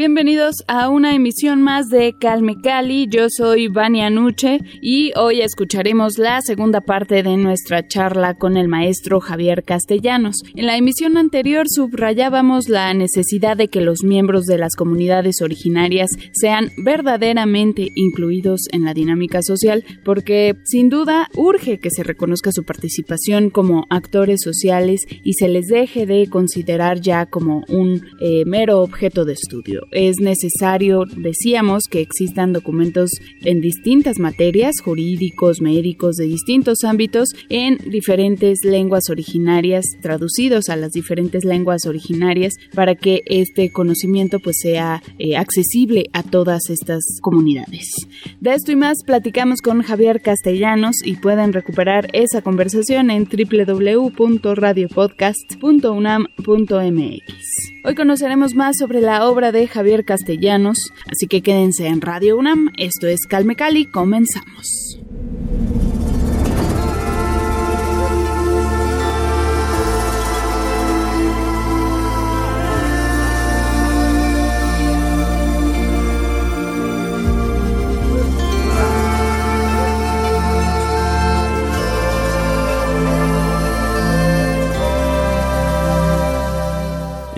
Bienvenidos a una emisión más de Calme Cali. Yo soy Vania Nuche y hoy escucharemos la segunda parte de nuestra charla con el maestro Javier Castellanos. En la emisión anterior subrayábamos la necesidad de que los miembros de las comunidades originarias sean verdaderamente incluidos en la dinámica social porque sin duda urge que se reconozca su participación como actores sociales y se les deje de considerar ya como un eh, mero objeto de estudio es necesario, decíamos, que existan documentos en distintas materias, jurídicos, médicos, de distintos ámbitos, en diferentes lenguas originarias, traducidos a las diferentes lenguas originarias, para que este conocimiento pues sea eh, accesible a todas estas comunidades. De esto y más platicamos con Javier Castellanos y pueden recuperar esa conversación en www.radiopodcast.unam.mx. Hoy conoceremos más sobre la obra de Javier Castellanos, así que quédense en Radio UNAM. Esto es Calme Cali, comenzamos.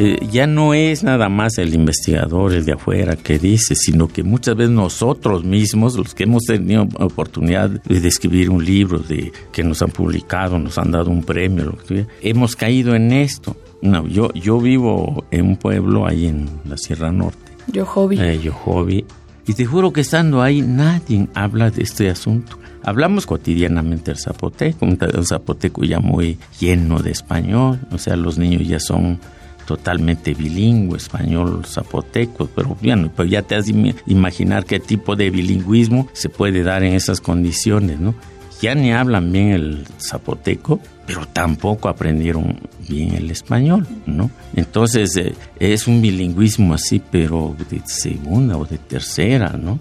Eh, ya no es nada más el investigador, el de afuera, que dice, sino que muchas veces nosotros mismos, los que hemos tenido oportunidad de escribir un libro, de que nos han publicado, nos han dado un premio, lo que hemos caído en esto. No, yo, yo vivo en un pueblo ahí en la Sierra Norte. Yo hobby. Eh, yo hobby. Y te juro que estando ahí nadie habla de este asunto. Hablamos cotidianamente el zapoteco, un zapoteco ya muy lleno de español, o sea, los niños ya son totalmente bilingüe, español, zapoteco, pero bueno, pues ya te has de imaginar qué tipo de bilingüismo se puede dar en esas condiciones, ¿no? Ya ni hablan bien el zapoteco, pero tampoco aprendieron bien el español, ¿no? Entonces eh, es un bilingüismo así, pero de segunda o de tercera, ¿no?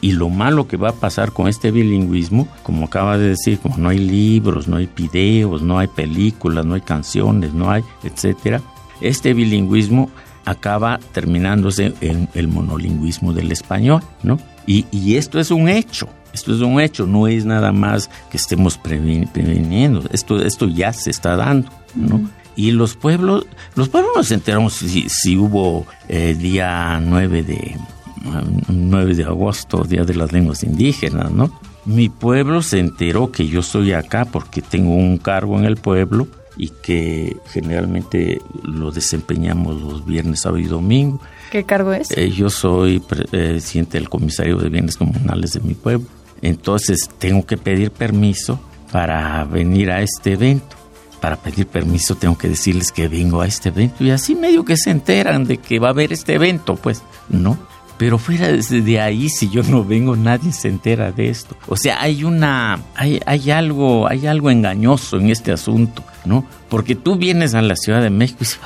Y lo malo que va a pasar con este bilingüismo, como acaba de decir, como no hay libros, no hay videos, no hay películas, no hay canciones, no hay, etcétera, este bilingüismo acaba terminándose en el monolingüismo del español, ¿no? Y, esto es un hecho, esto es un hecho, no es nada más que estemos previniendo, esto, esto ya se está dando, ¿no? Y los pueblos, los pueblos nos enteramos si, hubo eh, día 9 de, 9 de agosto, Día de las Lenguas Indígenas, ¿no? Mi pueblo se enteró que yo soy acá porque tengo un cargo en el pueblo y que generalmente lo desempeñamos los viernes, sábado y domingo. ¿Qué cargo es? Eh, yo soy presidente del comisario de bienes comunales de mi pueblo. Entonces tengo que pedir permiso para venir a este evento. Para pedir permiso tengo que decirles que vengo a este evento y así medio que se enteran de que va a haber este evento, pues, ¿no? Pero fuera de ahí, si yo no vengo, nadie se entera de esto. O sea, hay una, hay, hay algo, hay algo engañoso en este asunto, ¿no? Porque tú vienes a la Ciudad de México y dices,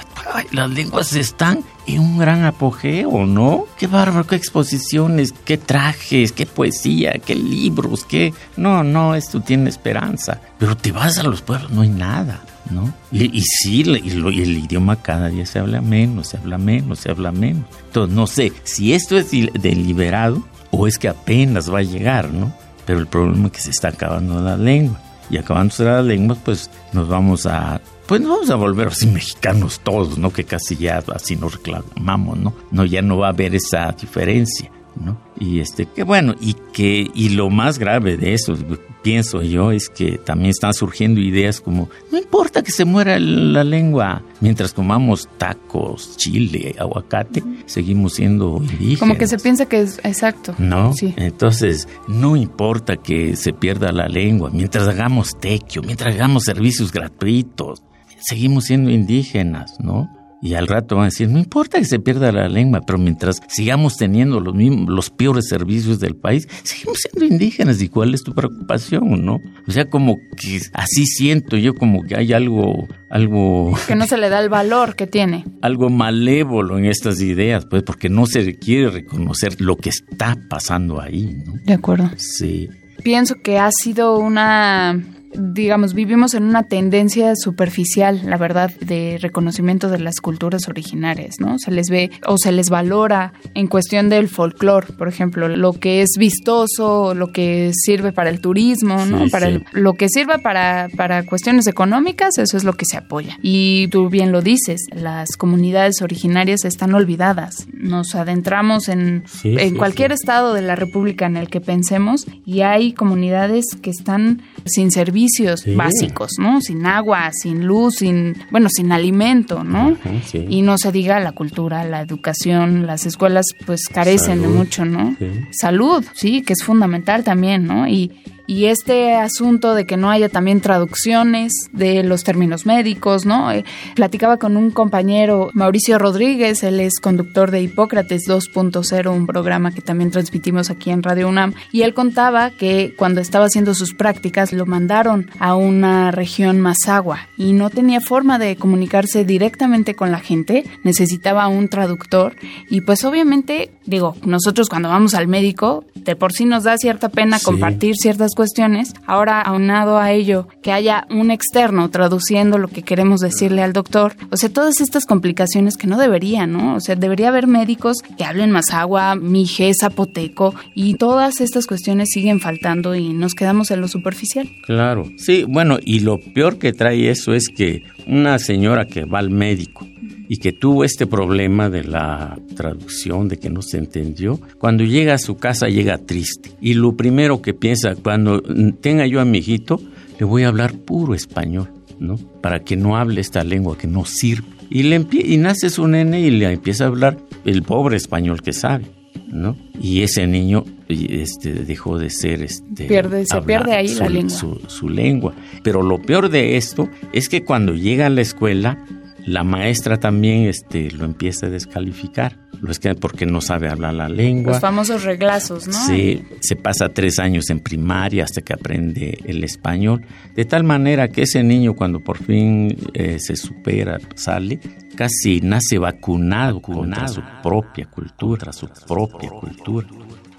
las lenguas están un gran apogeo, ¿no? Qué bárbaro, qué exposiciones, qué trajes, qué poesía, qué libros, qué... No, no, esto tiene esperanza. Pero te vas a los pueblos, no hay nada. ¿no? Y, sí, y, el idioma cada día se habla menos, se habla menos, se habla menos. Entonces, no sé si esto es deliberado o es que apenas va a llegar, ¿no? Pero el problema es que se está acabando la lengua. Y acabándose la lengua, pues nos vamos a pues nos vamos a volver así mexicanos todos, ¿no? Que casi ya así nos reclamamos, ¿no? No, ya no va a haber esa diferencia. ¿no? Y este, que bueno, y que, y lo más grave de eso, pienso yo, es que también están surgiendo ideas como, no importa que se muera la lengua, mientras comamos tacos, chile, aguacate, seguimos siendo indígenas. Como que se piensa que es exacto. No, sí. entonces, no importa que se pierda la lengua, mientras hagamos tequio, mientras hagamos servicios gratuitos, seguimos siendo indígenas, ¿no? Y al rato van a decir, no importa que se pierda la lengua, pero mientras sigamos teniendo los, mismos, los peores servicios del país, seguimos siendo indígenas. ¿Y cuál es tu preocupación, no? O sea, como que así siento yo como que hay algo, algo... Que no se le da el valor que tiene. Algo malévolo en estas ideas, pues, porque no se quiere reconocer lo que está pasando ahí, ¿no? De acuerdo. Sí. Pienso que ha sido una digamos, vivimos en una tendencia superficial, la verdad, de reconocimiento de las culturas originarias, ¿no? Se les ve o se les valora en cuestión del folclore, por ejemplo, lo que es vistoso, lo que sirve para el turismo, ¿no? para lo que sirva para, para cuestiones económicas, eso es lo que se apoya. Y tú bien lo dices, las comunidades originarias están olvidadas. Nos adentramos en, en cualquier estado de la República en el que pensemos y hay comunidades que están sin servicio servicios básicos, ¿no? Sin agua, sin luz, sin, bueno, sin alimento, ¿no? Y no se diga la cultura, la educación, las escuelas pues carecen de mucho, ¿no? Salud, sí, que es fundamental también, ¿no? Y, y este asunto de que no haya también traducciones de los términos médicos, ¿no? Eh, platicaba con un compañero, Mauricio Rodríguez, él es conductor de Hipócrates 2.0, un programa que también transmitimos aquí en Radio UNAM, y él contaba que cuando estaba haciendo sus prácticas lo mandaron a una región más agua y no tenía forma de comunicarse directamente con la gente, necesitaba un traductor y pues obviamente, digo, nosotros cuando vamos al médico, de por sí nos da cierta pena compartir ciertas cuestiones. Ahora, aunado a ello, que haya un externo traduciendo lo que queremos decirle al doctor. O sea, todas estas complicaciones que no deberían, ¿no? O sea, debería haber médicos que hablen más agua, mije, zapoteco, y todas estas cuestiones siguen faltando y nos quedamos en lo superficial. Claro, sí, bueno, y lo peor que trae eso es que una señora que va al médico y que tuvo este problema de la traducción, de que no se entendió, cuando llega a su casa llega triste. Y lo primero que piensa, cuando tenga yo a mi hijito, le voy a hablar puro español, ¿no? Para que no hable esta lengua que no sirve. Y, le y nace su nene y le empieza a hablar el pobre español que sabe. ¿no? Y ese niño este, dejó de ser... Este, pierde, se pierde ahí la lengua. Su, su, lengua. Pero lo peor de esto es que cuando llega a la escuela la maestra también este, lo empieza a descalificar, lo es que porque no sabe hablar la lengua. Los famosos reglazos, ¿no? Sí, se pasa tres años en primaria hasta que aprende el español, de tal manera que ese niño cuando por fin eh, se supera, sale, casi nace vacunado, contra su propia cultura, su propia cultura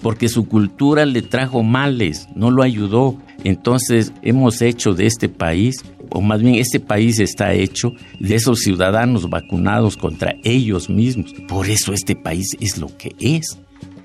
porque su cultura le trajo males, no lo ayudó. Entonces hemos hecho de este país o más bien este país está hecho de esos ciudadanos vacunados contra ellos mismos. Por eso este país es lo que es.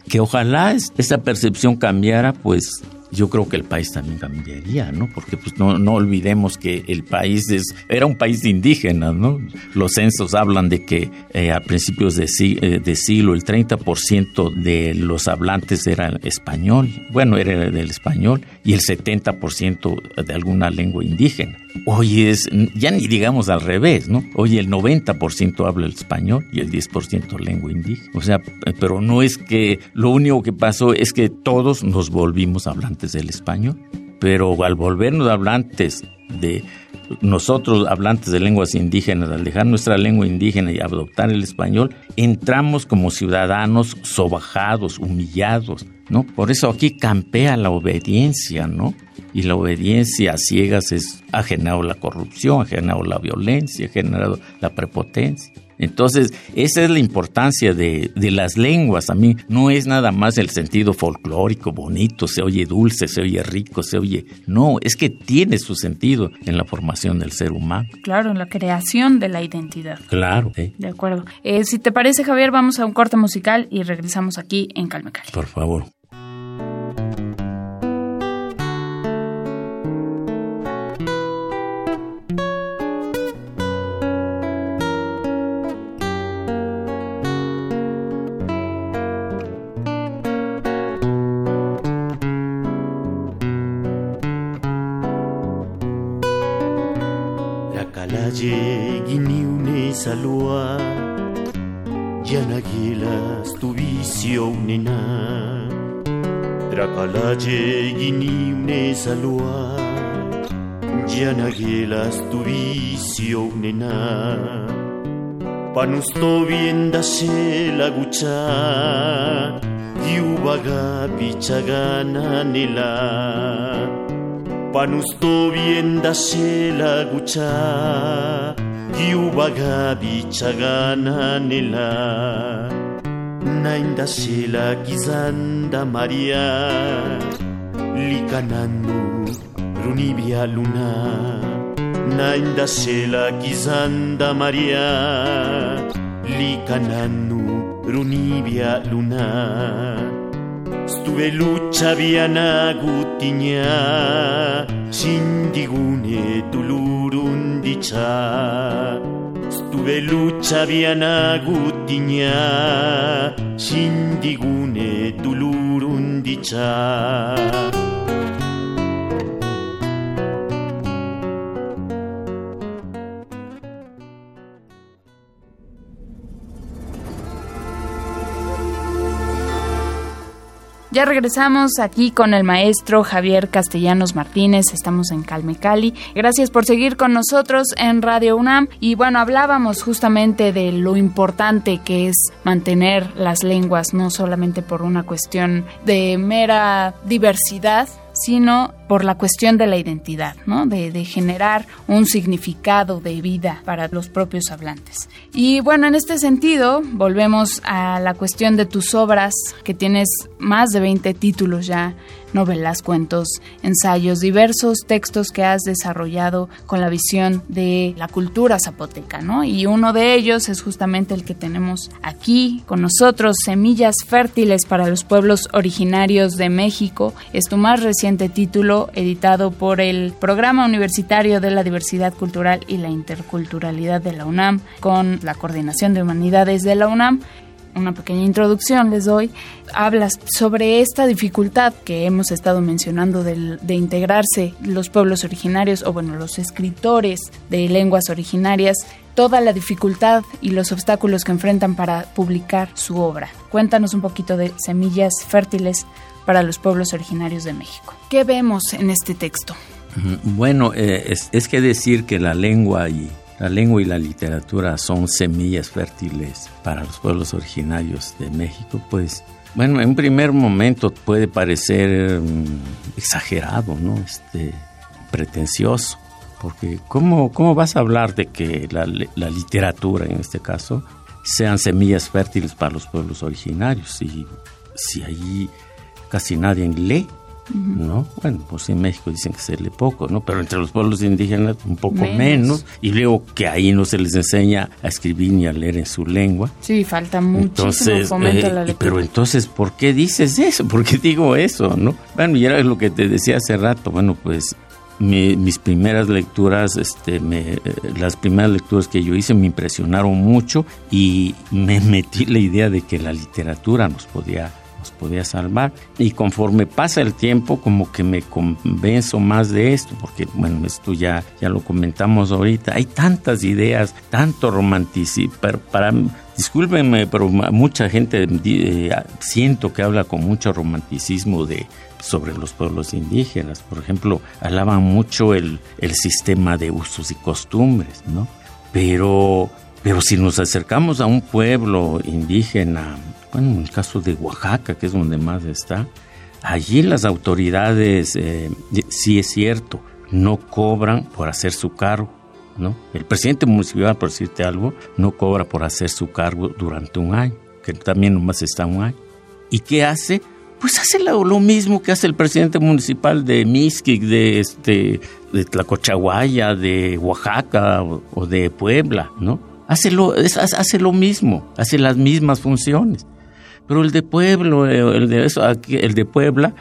Que ojalá esa percepción cambiara, pues yo creo que el país también cambiaría, ¿no? Porque pues no, no olvidemos que el país es, era un país indígena, ¿no? Los censos hablan de que eh, a principios de, eh, de, siglo el 30% de los hablantes eran español, bueno, era del español, y el 70% de alguna lengua indígena. Hoy es, ya ni digamos al revés, ¿no? Hoy el 90% habla el español y el 10% lengua indígena. O sea, pero no es que lo único que pasó es que todos nos volvimos hablantes del español, pero al volvernos hablantes de nosotros, hablantes de lenguas indígenas, al dejar nuestra lengua indígena y adoptar el español, entramos como ciudadanos sobajados, humillados, ¿no? Por eso aquí campea la obediencia, ¿no? Y la obediencia a ciegas es, ha generado la corrupción, ha generado la violencia, ha generado la prepotencia. Entonces, esa es la importancia de, de, las lenguas. A mí no es nada más el sentido folclórico, bonito, se oye dulce, se oye rico, se oye... No, es que tiene su sentido en la formación del ser humano. Claro, en la creación de la identidad. Claro. De acuerdo. Eh, si te parece, Javier, vamos a un corte musical y regresamos aquí en Calme Por favor. Salua. Yanagilas tu vicio nena Dracalaje gini une salua. Yanagelas tu vicio nena Panusto vienda se la gucha Yubaga pichagana nela Panusto vienda se la gucha Yubaga pichagana nela. Nainda se la gizanda Maria Likananu runibia luna. Nainda se la gizanda Maria Likananu runibia luna Zue lutsabian agutina, Sindigune tulurun ditza. Zue lutsabian agutina, Sindigune tulurun ditza. Ya regresamos aquí con el maestro Javier Castellanos Martínez, estamos en Calme Cali. Gracias por seguir con nosotros en Radio UNAM y bueno, hablábamos justamente de lo importante que es mantener las lenguas, no solamente por una cuestión de mera diversidad, sino por la cuestión de la identidad, ¿no? De, generar un significado de vida para los propios hablantes. Y bueno, en este sentido, volvemos a la cuestión de tus obras, que tienes más de 20 títulos ya novelas, cuentos, ensayos, diversos textos que has desarrollado con la visión de la cultura zapoteca, ¿no? Y uno de ellos es justamente el que tenemos aquí con nosotros, Semillas Fértiles para los Pueblos Originarios de México. Es tu más reciente título, editado por el Programa Universitario de la Diversidad Cultural y la Interculturalidad de la UNAM, con la Coordinación de Humanidades de la UNAM una pequeña introducción les doy, hablas sobre esta dificultad que hemos estado mencionando de, de, integrarse los pueblos originarios o bueno, los escritores de lenguas originarias, toda la dificultad y los obstáculos que enfrentan para publicar su obra. Cuéntanos un poquito de Semillas Fértiles para los pueblos originarios de México. ¿Qué vemos en este texto? Bueno, eh, es, es que decir que la lengua y la lengua y la literatura son semillas fértiles para los pueblos originarios de México, pues bueno, en un primer momento puede parecer mm, exagerado, ¿no? Este, pretencioso, porque ¿cómo, ¿cómo vas a hablar de que la, la literatura, en este caso, sean semillas fértiles para los pueblos originarios? Si, si allí casi nadie lee, ¿no? Bueno, pues en México dicen que se lee poco, ¿no? Pero entre los pueblos indígenas un poco menos. Y luego que ahí no se les enseña a escribir ni a leer en su lengua. Sí, falta muchísimo entonces, eh, Pero entonces, ¿por qué dices eso? ¿Por qué digo eso, no? Bueno, y era lo que te decía hace rato, bueno, pues mis primeras lecturas, este, me, las primeras lecturas que yo hice me impresionaron mucho y me metí la idea de que la literatura nos podía podía salvar. Y conforme pasa el tiempo, como que me convenzo más de esto, porque bueno, esto ya, ya lo comentamos ahorita, hay tantas ideas, tanto romanticismo, pero para discúlpenme, pero mucha gente eh, siento que habla con mucho romanticismo de sobre los pueblos indígenas. Por ejemplo, hablaban mucho el, el sistema de usos y costumbres, ¿no? Pero, pero si nos acercamos a un pueblo indígena bueno, en el caso de Oaxaca, que es donde más está, allí las autoridades, eh, sí es cierto, no cobran por hacer su cargo, ¿no? El presidente municipal, por decirte algo, no cobra por hacer su cargo durante un año, que también nomás está un año. ¿Y qué hace? Pues hace lo, mismo que hace el presidente municipal de Mixquic, de, este, de Tlacochahuaya, de Oaxaca o, de Puebla, ¿no? Hace lo, hace lo mismo, hace las mismas funciones. Pero el de Pueblo, eh, el de, eso, el de Puebla,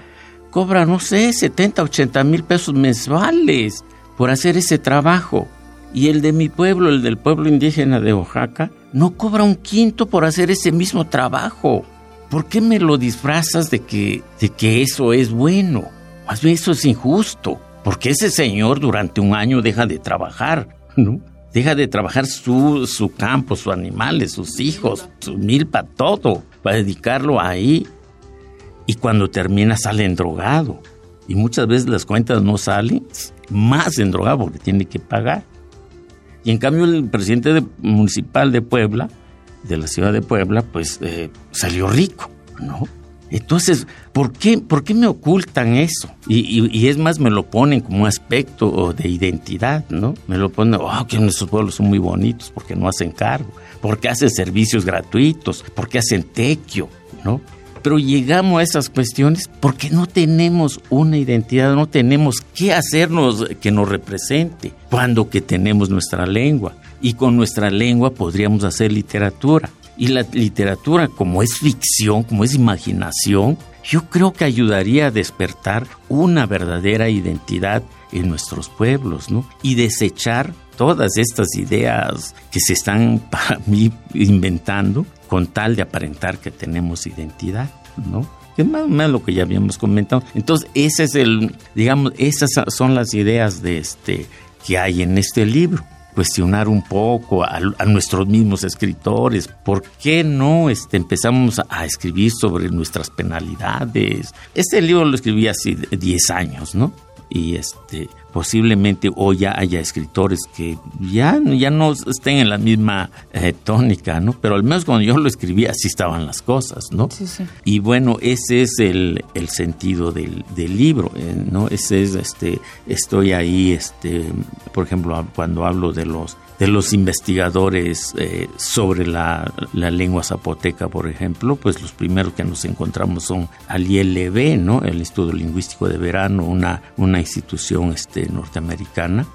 cobra, no sé, 70, 80 mil pesos mensuales por hacer ese trabajo. Y el de mi pueblo, el del pueblo indígena de Oaxaca, no cobra un quinto por hacer ese mismo trabajo. ¿Por qué me lo disfrazas de que, de que eso es bueno? Más bien eso es injusto. Porque ese señor durante un año deja de trabajar, ¿no? Deja de trabajar su, su campo, sus animales, sus hijos, su milpa, todo para dedicarlo ahí. Y cuando termina sale drogado. Y muchas veces las cuentas no salen más endrogado porque tiene que pagar. Y en cambio el presidente municipal de Puebla, de la ciudad de Puebla, pues eh, salió rico, ¿no? Entonces, ¿por qué, ¿por qué me ocultan eso? Y, es más, me lo ponen como un aspecto de identidad, ¿no? Me lo ponen, oh, que nuestros pueblos son muy bonitos porque no hacen cargo, porque hacen servicios gratuitos, porque hacen tequio, ¿no? Pero llegamos a esas cuestiones porque no tenemos una identidad, no tenemos qué hacernos que nos represente, cuando que tenemos nuestra lengua. Y con nuestra lengua podríamos hacer literatura. Y la literatura, como es ficción, como es imaginación, yo creo que ayudaría a despertar una verdadera identidad en nuestros pueblos, ¿no? Y desechar todas estas ideas que se están para mí inventando con tal de aparentar que tenemos identidad, ¿no? Que es más o menos lo que ya habíamos comentado. Entonces, ese es el, digamos, esas son las ideas de este que hay en este libro cuestionar un poco a, nuestros mismos escritores. ¿Por qué no este, empezamos a, escribir sobre nuestras penalidades? Este libro lo escribí hace 10 años, ¿no? Y este, posiblemente hoy ya haya escritores que ya, ya no estén en la misma eh, tónica, ¿no? Pero al menos cuando yo lo escribí así estaban las cosas, ¿no? Sí, sí. Y bueno, ese es el, el sentido del, del libro, eh, ¿no? Ese es, este, estoy ahí, este, por ejemplo, cuando hablo de los de los investigadores eh, sobre la, lengua zapoteca, por ejemplo, pues los primeros que nos encontramos son al ILB, ¿no? El Instituto Lingüístico de Verano, una, una institución este, norteamericana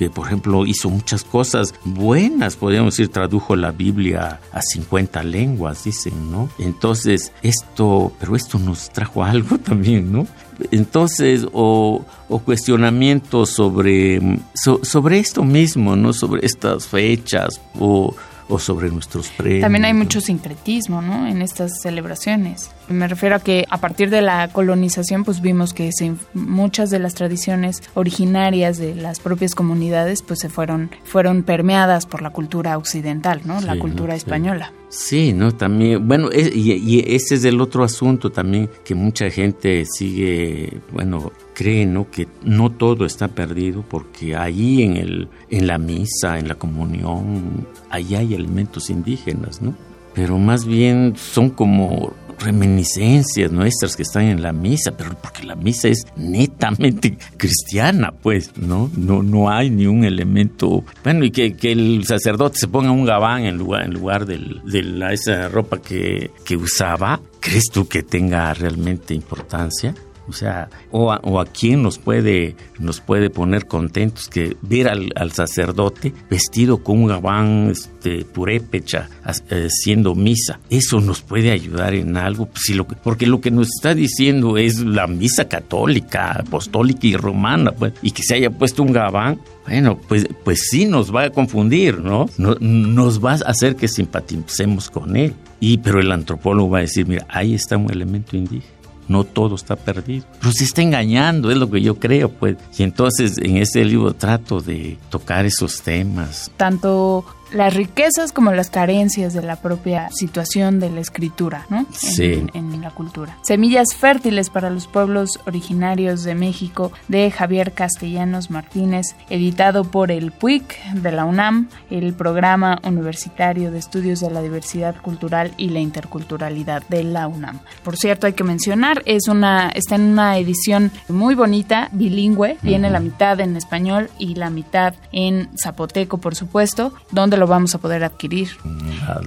que por ejemplo hizo muchas cosas buenas, podríamos decir, tradujo la Biblia a 50 lenguas, dicen, ¿no? Entonces, esto, pero esto nos trajo algo también, ¿no? Entonces, o, cuestionamientos sobre, sobre esto mismo, ¿no? Sobre estas fechas, o o sobre nuestros premios. También hay mucho sincretismo, ¿no? En estas celebraciones. Me refiero a que a partir de la colonización, pues vimos que muchas de las tradiciones originarias de las propias comunidades, pues se fueron, fueron permeadas por la cultura occidental, ¿no? la cultura española. Sí, ¿no? También, bueno, y, ese es el otro asunto también que mucha gente sigue, bueno, cree, ¿no? Que no todo está perdido porque ahí en, el, en la misa, en la comunión, ahí hay elementos indígenas, ¿no? Pero más bien son como reminiscencias nuestras que están en la misa, pero porque la misa es netamente cristiana, pues, ¿no? No, no hay ni un elemento. Bueno, y que, el sacerdote se ponga un gabán en lugar, en lugar de la, esa ropa que, que usaba, ¿crees tú que tenga realmente importancia? O sea, o a, quién nos puede, nos puede poner contentos que ver al, sacerdote vestido con un gabán este, purépecha haciendo misa. Eso nos puede ayudar en algo, pues, lo porque lo que nos está diciendo es la misa católica, apostólica y romana, pues, y que se haya puesto un gabán, bueno, pues, pues sí nos va a confundir, ¿no? Nos va a hacer que simpaticemos con él. Y, pero el antropólogo va a decir, mira, ahí está un elemento indígena no todo está perdido. Pero se está engañando, es lo que yo creo, pues. Y entonces en este libro trato de tocar esos temas. Tanto las riquezas como las carencias de la propia situación de la escritura, ¿no? Sí. En, la cultura. Semillas fértiles para los pueblos originarios de México de Javier Castellanos Martínez, editado por el PUIC de la UNAM, el Programa Universitario de Estudios de la Diversidad Cultural y la Interculturalidad de la UNAM. Por cierto, hay que mencionar, es una, está en una edición muy bonita, bilingüe, tiene la mitad en español y la mitad en zapoteco, por supuesto, donde lo vamos a poder adquirir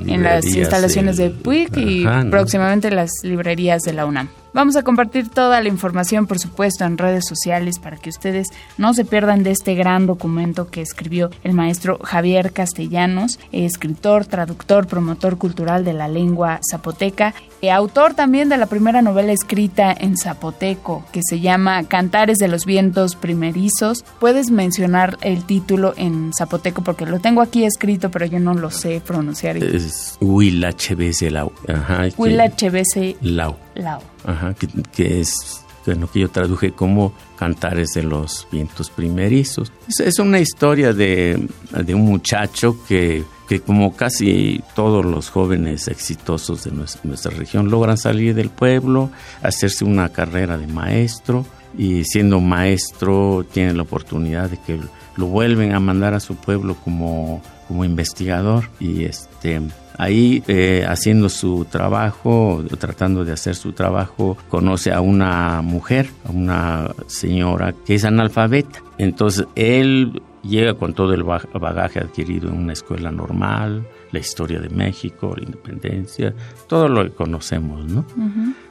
en las instalaciones de PUIC y próximamente las librerías de la UNAM. Vamos a compartir toda la información, por supuesto, en redes sociales para que ustedes no se pierdan de este gran documento que escribió el maestro Javier Castellanos, escritor, traductor, promotor cultural de la lengua zapoteca, y autor también de la primera novela escrita en zapoteco que se llama Cantares de los Vientos Primerizos. Puedes mencionar el título en zapoteco porque lo tengo aquí escrito, pero yo no lo sé pronunciar. Es Huilachebese Lau. Lau. Lau. Ajá, que, es lo que yo traduje como Cantares de los Vientos Primerizos. Es, una historia de, de, un muchacho que, que, como casi todos los jóvenes exitosos de nuestra, nuestra, región, logran salir del pueblo, hacerse una carrera de maestro y siendo maestro tiene la oportunidad de que lo vuelven a mandar a su pueblo como, como investigador y este ahí eh, haciendo su trabajo, tratando de hacer su trabajo, conoce a una mujer, a una señora que es analfabeta. Entonces él llega con todo el bagaje adquirido en una escuela normal, la historia de México, la independencia, todo lo que conocemos, ¿no?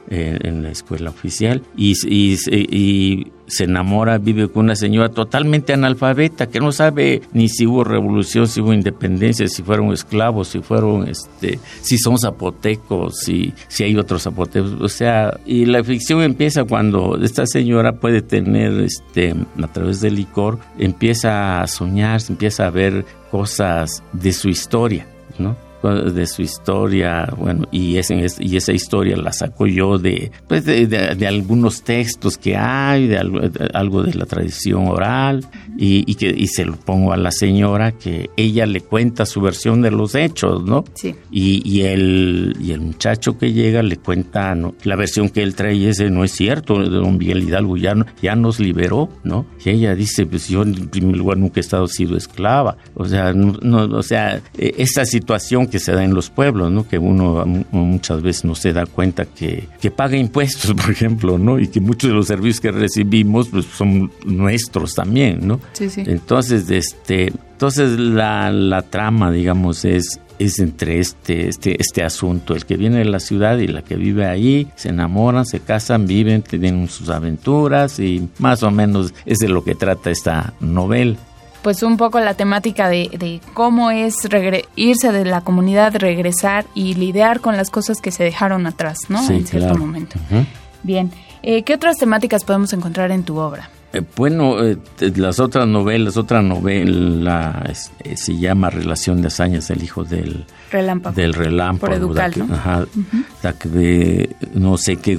en, la escuela oficial. Y, y, se enamora, vive con una señora totalmente analfabeta que no sabe ni si hubo revolución, si hubo independencia, si fueron esclavos, si fueron, este, si son zapotecos, si, si hay otros zapotecos, o sea, y la ficción empieza cuando esta señora puede tener, este, a través del licor, empieza a soñar, empieza a ver cosas de su historia, ¿no? De su historia, bueno, y, y esa historia la saco yo de, pues de, algunos textos que hay, de algo, de la tradición oral, y, que, y se lo pongo a la señora que ella le cuenta su versión de los hechos, ¿no? Sí. Y, y, el, y el muchacho que llega le cuenta la versión que él trae, ese no es cierto, don Miguel Hidalgo ya, ya nos liberó, ¿no? Y ella dice, pues yo en primer lugar nunca he estado sido esclava, o sea, no, o sea, e, esa situación que se da en los pueblos, ¿no? Que uno muchas veces no se da cuenta que, que paga impuestos, por ejemplo, ¿no? Y que muchos de los servicios que recibimos pues, son nuestros también, ¿no? Sí, sí. Entonces, este, entonces la, la trama, digamos, es es entre este, este, este asunto, el que viene de la ciudad y la que vive ahí, se enamoran, se casan, viven, tienen sus aventuras y más o menos es de lo que trata esta novela pues un poco la temática de, cómo es irse de la comunidad, regresar y lidiar con las cosas que se dejaron atrás, ¿no? en cierto momento. Bien, eh, ¿qué otras temáticas podemos encontrar en tu obra? Eh, bueno, eh, las otras novelas, otra novela se llama Relación de hazañas del hijo del relámpago. Del relámpago. Por ¿no? Ajá, de, no sé qué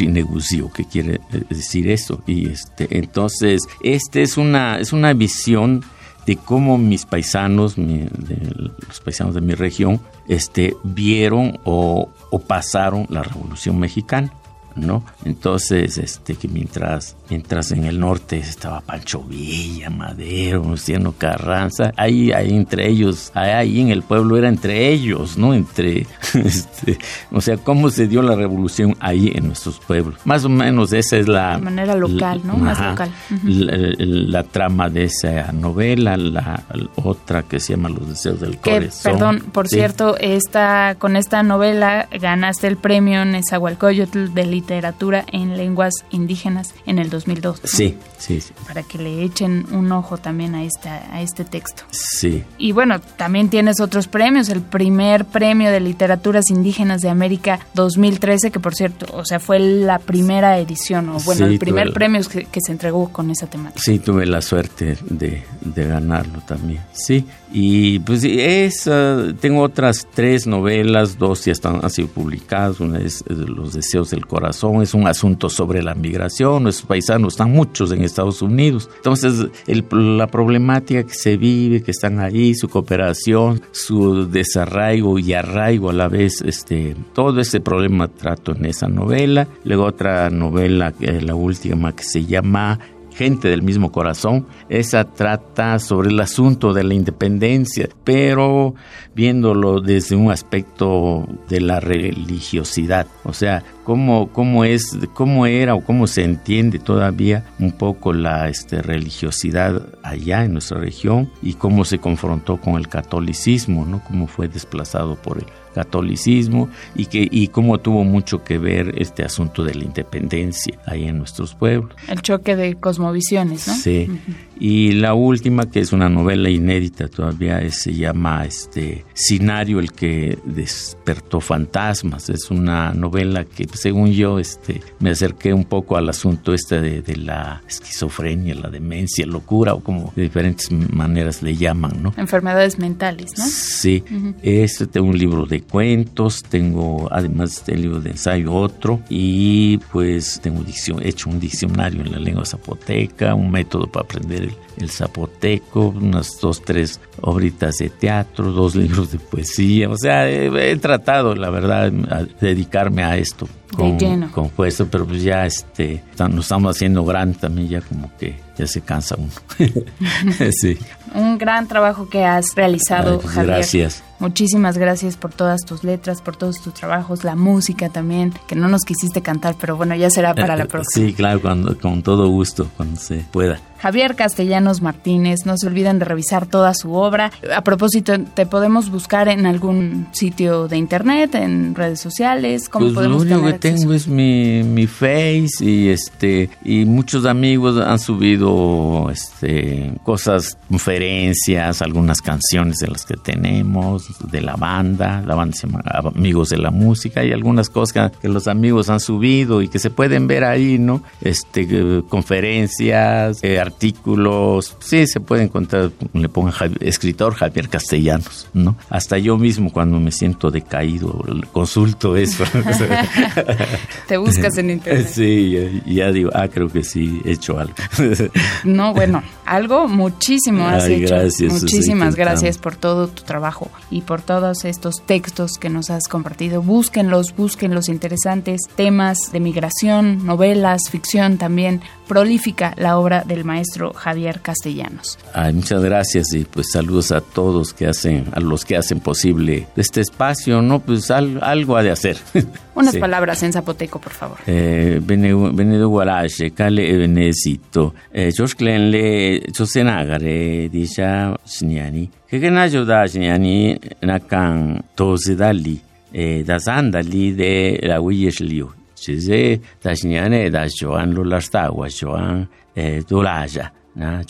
y negocio, que quiere decir eso. Y este, entonces, este es una, es una visión de cómo mis paisanos, los paisanos de mi región, este, vieron o, o pasaron la Revolución Mexicana. ¿no? Entonces, este, que mientras, mientras en el norte estaba Pancho Villa, Madero, Luciano Carranza, ahí, ahí entre ellos, ahí en el pueblo era entre ellos, ¿no? Entre, este, o sea, cómo se dio la revolución ahí en nuestros pueblos. Más o menos esa es la... De manera local, ¿no? Más local. la, trama de esa novela, la, otra que se llama Los deseos del corazón. Perdón, por cierto, esta, con esta novela ganaste el premio Nezahualcóyotl del literatura en lenguas indígenas en el 2002. Sí, sí, sí. Para que le echen un ojo también a, esta, a este texto. Sí. Y bueno, también tienes otros premios. El primer premio de literaturas indígenas de América 2013, que por cierto, o sea, fue la primera edición, o bueno, el primer premio que, se entregó con esa temática. Sí, tuve la suerte de, de ganarlo también. Sí, y pues es, tengo otras tres novelas, dos ya están, han sido publicadas. Una es Los deseos del corazón es un asunto sobre la migración, nuestros paisanos están muchos en Estados Unidos. Entonces, la problemática que se vive, que están ahí, su cooperación, su desarraigo y arraigo a la vez, este, todo ese problema trato en esa novela. Luego otra novela, la última, que se llama gente del mismo corazón. Esa trata sobre el asunto de la independencia, pero viéndolo desde un aspecto de la religiosidad. O sea, cómo, cómo es, cómo era o cómo se entiende todavía un poco la este, religiosidad allá en nuestra región y cómo se confrontó con el catolicismo, ¿no? Cómo fue desplazado por el catolicismo y que y cómo tuvo mucho que ver este asunto de la independencia ahí en nuestros pueblos. El choque de cosmovisiones, ¿no? Sí. Y la última, que es una novela inédita todavía, se llama este Sinario, el que despertó fantasmas. Es una novela que, según yo, este, me acerqué un poco al asunto este de, la esquizofrenia, la demencia, locura, o como de diferentes maneras le llaman, ¿no? Enfermedades mentales, ¿no? Sí. Este tengo un libro de cuentos, tengo además del libro de ensayo otro, y pues tengo hecho un diccionario en la lengua zapoteca, un método para aprender el zapoteco, unas dos, tres obritas de teatro, dos libros de poesía. O sea, he, tratado, la verdad, dedicarme a esto con, con puesto, pero pues ya este, nos estamos haciendo gran también, ya como que ya se cansa uno. sí. Un gran trabajo que has realizado, pues, Javier. Gracias. Muchísimas gracias por todas tus letras, por todos tus trabajos, la música también, que no nos quisiste cantar, pero bueno, ya será para la próxima. Sí, claro, cuando, con todo gusto, cuando se pueda. Javier Castellanos Martínez, no se olviden de revisar toda su obra. A propósito, ¿te podemos buscar en algún sitio de internet, en redes sociales? ¿Cómo pues podemos lo único que tengo es mi, mi face y este y muchos amigos han subido este cosas, conferencias, algunas canciones de las que tenemos de la banda, la banda se llama Amigos de la Música, y algunas cosas que, los amigos han subido y que se pueden ver ahí, ¿no? Este, conferencias, eh, artículos, sí, se puede encontrar, le pongan escritor Javier Castellanos, ¿no? Hasta yo mismo cuando me siento decaído, consulto eso. Te buscas en internet. Sí, ya, digo, ah, creo que sí, he hecho algo. no, bueno, algo muchísimo has hecho. Muchísimas gracias por todo tu trabajo y por todos estos textos que nos has compartido. Búsquenlos, búsquenlos interesantes, temas de migración, novelas, ficción también. Prolífica la obra del maestro Javier Castellanos. Ay, muchas gracias y pues saludos a todos que hacen, a los que hacen posible este espacio, ¿no? Pues algo ha de hacer. Unas palabras en zapoteco, por favor. Eh, Benedo Guarache, Cale Benecito, eh, George Clenle, Chosenagare, Disha Shniani, que na ayuda Shniani, Nakan, Tozidali, eh, Dazandali de la Liu. Chize, Dashniane, Dashoan Lulastagua, Joan, Dulaja.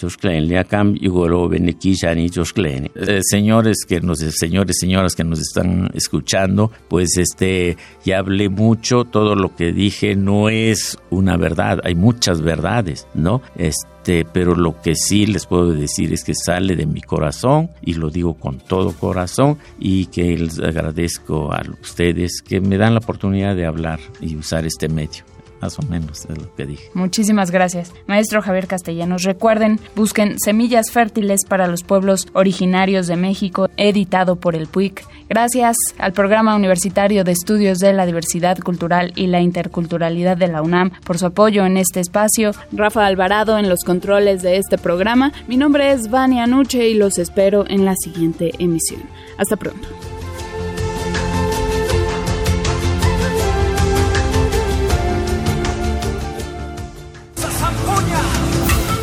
Eh, señores que nos señores señoras que nos están escuchando pues este ya hablé mucho todo lo que dije no es una verdad hay muchas verdades no este pero lo que sí les puedo decir es que sale de mi corazón y lo digo con todo corazón y que les agradezco a ustedes que me dan la oportunidad de hablar y usar este medio más o menos es lo que dije. Muchísimas gracias. Maestro Javier Castellanos, recuerden, busquen Semillas Fértiles para los Pueblos Originarios de México, editado por el PUIC. Gracias al Programa Universitario de Estudios de la Diversidad Cultural y la Interculturalidad de la UNAM por su apoyo en este espacio. Rafa Alvarado en los controles de este programa. Mi nombre es Vania Nuche y los espero en la siguiente emisión. Hasta pronto.